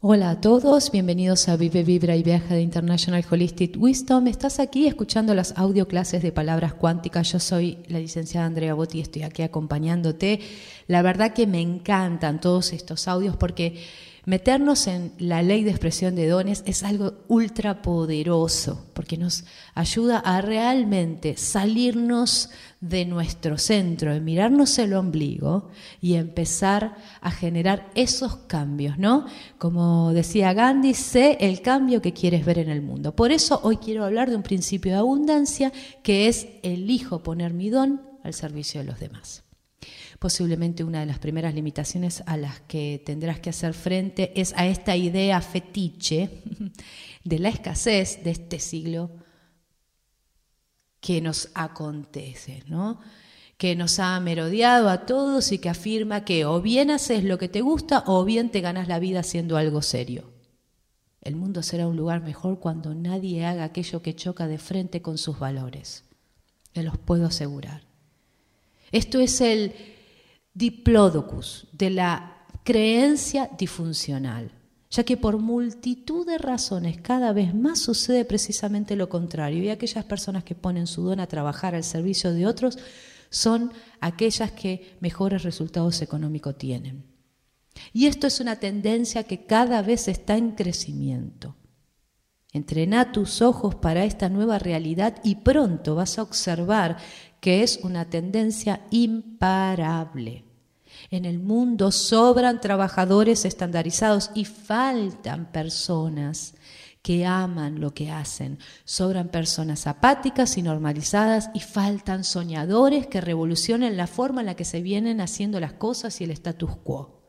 Hola a todos, bienvenidos a Vive, Vibra y Viaja de International Holistic Wisdom. Estás aquí escuchando las audio clases de palabras cuánticas. Yo soy la licenciada Andrea Botti y estoy aquí acompañándote. La verdad que me encantan todos estos audios porque Meternos en la ley de expresión de dones es algo ultra poderoso porque nos ayuda a realmente salirnos de nuestro centro, de mirarnos el ombligo y empezar a generar esos cambios, ¿no? Como decía Gandhi, sé el cambio que quieres ver en el mundo. Por eso hoy quiero hablar de un principio de abundancia que es elijo poner mi don al servicio de los demás. Posiblemente una de las primeras limitaciones a las que tendrás que hacer frente es a esta idea fetiche de la escasez de este siglo que nos acontece, ¿no? que nos ha merodeado a todos y que afirma que o bien haces lo que te gusta o bien te ganas la vida haciendo algo serio. El mundo será un lugar mejor cuando nadie haga aquello que choca de frente con sus valores. Te los puedo asegurar. Esto es el diplodocus, de la creencia disfuncional, ya que por multitud de razones cada vez más sucede precisamente lo contrario y aquellas personas que ponen su don a trabajar al servicio de otros son aquellas que mejores resultados económicos tienen. Y esto es una tendencia que cada vez está en crecimiento. Entrena tus ojos para esta nueva realidad y pronto vas a observar que es una tendencia imparable. En el mundo sobran trabajadores estandarizados y faltan personas que aman lo que hacen. Sobran personas apáticas y normalizadas y faltan soñadores que revolucionen la forma en la que se vienen haciendo las cosas y el status quo.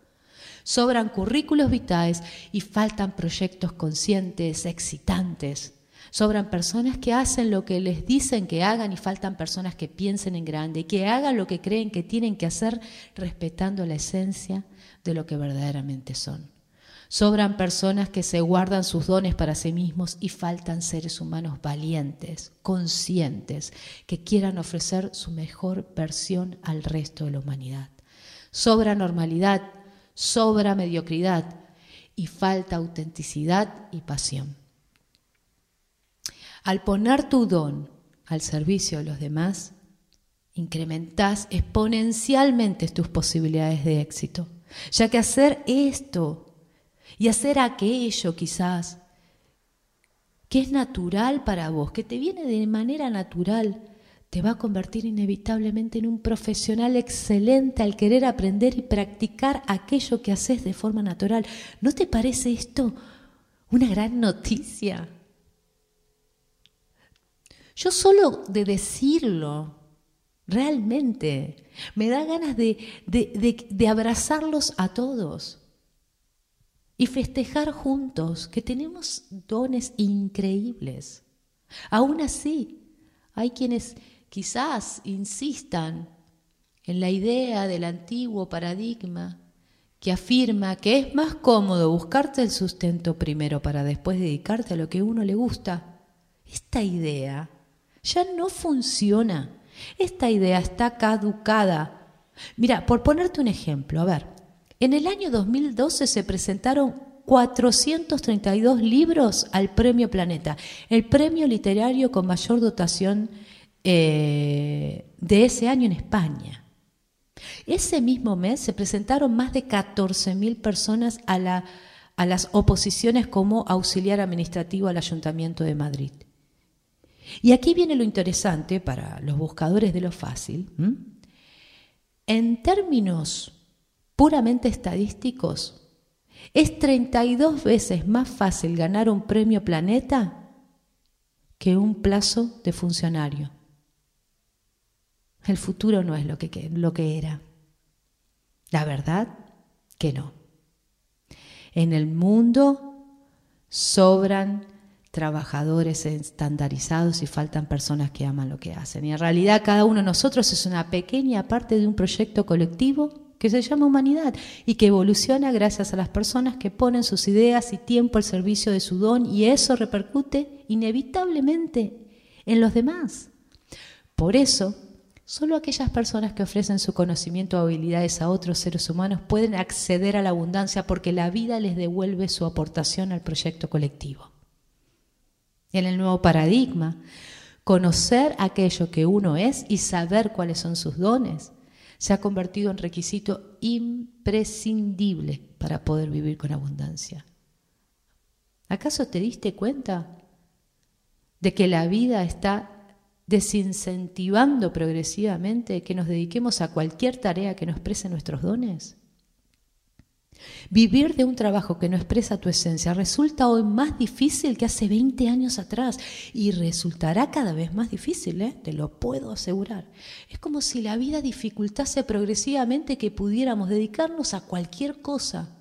Sobran currículos vitales y faltan proyectos conscientes, excitantes, Sobran personas que hacen lo que les dicen que hagan y faltan personas que piensen en grande y que hagan lo que creen que tienen que hacer respetando la esencia de lo que verdaderamente son. Sobran personas que se guardan sus dones para sí mismos y faltan seres humanos valientes, conscientes, que quieran ofrecer su mejor versión al resto de la humanidad. Sobra normalidad, sobra mediocridad y falta autenticidad y pasión. Al poner tu don al servicio de los demás, incrementás exponencialmente tus posibilidades de éxito, ya que hacer esto y hacer aquello quizás que es natural para vos, que te viene de manera natural, te va a convertir inevitablemente en un profesional excelente al querer aprender y practicar aquello que haces de forma natural. ¿No te parece esto una gran noticia? Yo solo de decirlo, realmente, me da ganas de, abrazarlos a todos y festejar juntos que tenemos dones increíbles. Aún así, hay quienes quizás insistan en la idea del antiguo paradigma que afirma que es más cómodo buscarte el sustento primero para después dedicarte a lo que uno le gusta. Esta idea ya no funciona. Esta idea está caducada. Mira, por ponerte un ejemplo, a ver, en el año 2012 se presentaron 432 libros al Premio Planeta, el premio literario con mayor dotación eh, de ese año en España. Ese mismo mes se presentaron más de 14.000 personas a, la, a las oposiciones como auxiliar administrativo al Ayuntamiento de Madrid. Y aquí viene lo interesante para los buscadores de lo fácil. En términos puramente estadísticos, es 32 veces más fácil ganar un premio planeta que un plazo de funcionario. El futuro no es lo que, lo que era. La verdad que no. En el mundo sobran trabajadores estandarizados y faltan personas que aman lo que hacen. Y en realidad cada uno de nosotros es una pequeña parte de un proyecto colectivo que se llama humanidad y que evoluciona gracias a las personas que ponen sus ideas y tiempo al servicio de su don y eso repercute inevitablemente en los demás. Por eso, Solo aquellas personas que ofrecen su conocimiento o habilidades a otros seres humanos pueden acceder a la abundancia porque la vida les devuelve su aportación al proyecto colectivo. En el nuevo paradigma, conocer aquello que uno es y saber cuáles son sus dones se ha convertido en requisito imprescindible para poder vivir con abundancia. ¿Acaso te diste cuenta de que la vida está desincentivando progresivamente que nos dediquemos a cualquier tarea que nos exprese nuestros dones? Vivir de un trabajo que no expresa tu esencia resulta hoy más difícil que hace 20 años atrás y resultará cada vez más difícil, ¿eh? te lo puedo asegurar. Es como si la vida dificultase progresivamente que pudiéramos dedicarnos a cualquier cosa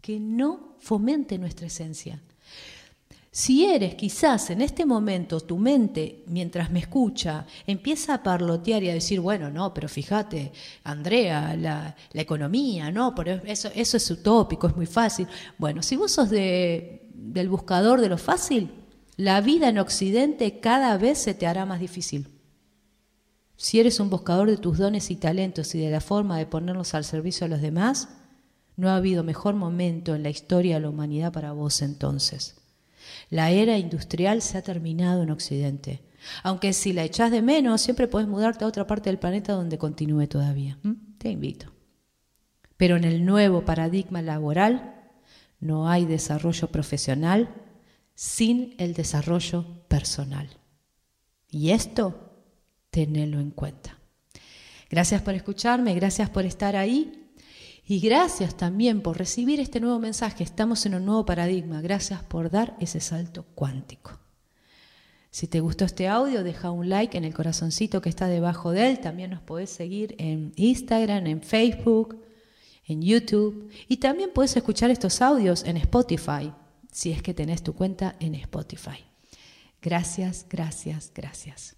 que no fomente nuestra esencia. Si eres quizás en este momento, tu mente, mientras me escucha, empieza a parlotear y a decir, bueno, no, pero fíjate, Andrea, la, economía, no, pero eso, eso es utópico, es muy fácil. Bueno, si vos sos de, del buscador de lo fácil, la vida en Occidente cada vez se te hará más difícil. Si eres un buscador de tus dones y talentos y de la forma de ponerlos al servicio de los demás, no ha habido mejor momento en la historia de la humanidad para vos entonces. La era industrial se ha terminado en Occidente. Aunque si la echás de menos, siempre puedes mudarte a otra parte del planeta donde continúe todavía. Te invito. Pero en el nuevo paradigma laboral no hay desarrollo profesional sin el desarrollo personal. Y esto, tenedlo en cuenta. Gracias por escucharme, gracias por estar ahí. Y gracias también por recibir este nuevo mensaje. Estamos en un nuevo paradigma. Gracias por dar ese salto cuántico. Si te gustó este audio, deja un like en el corazoncito que está debajo de él. También nos podés seguir en Instagram, en Facebook, en YouTube. Y también puedes escuchar estos audios en Spotify, si es que tenés tu cuenta en Spotify. Gracias, gracias, gracias.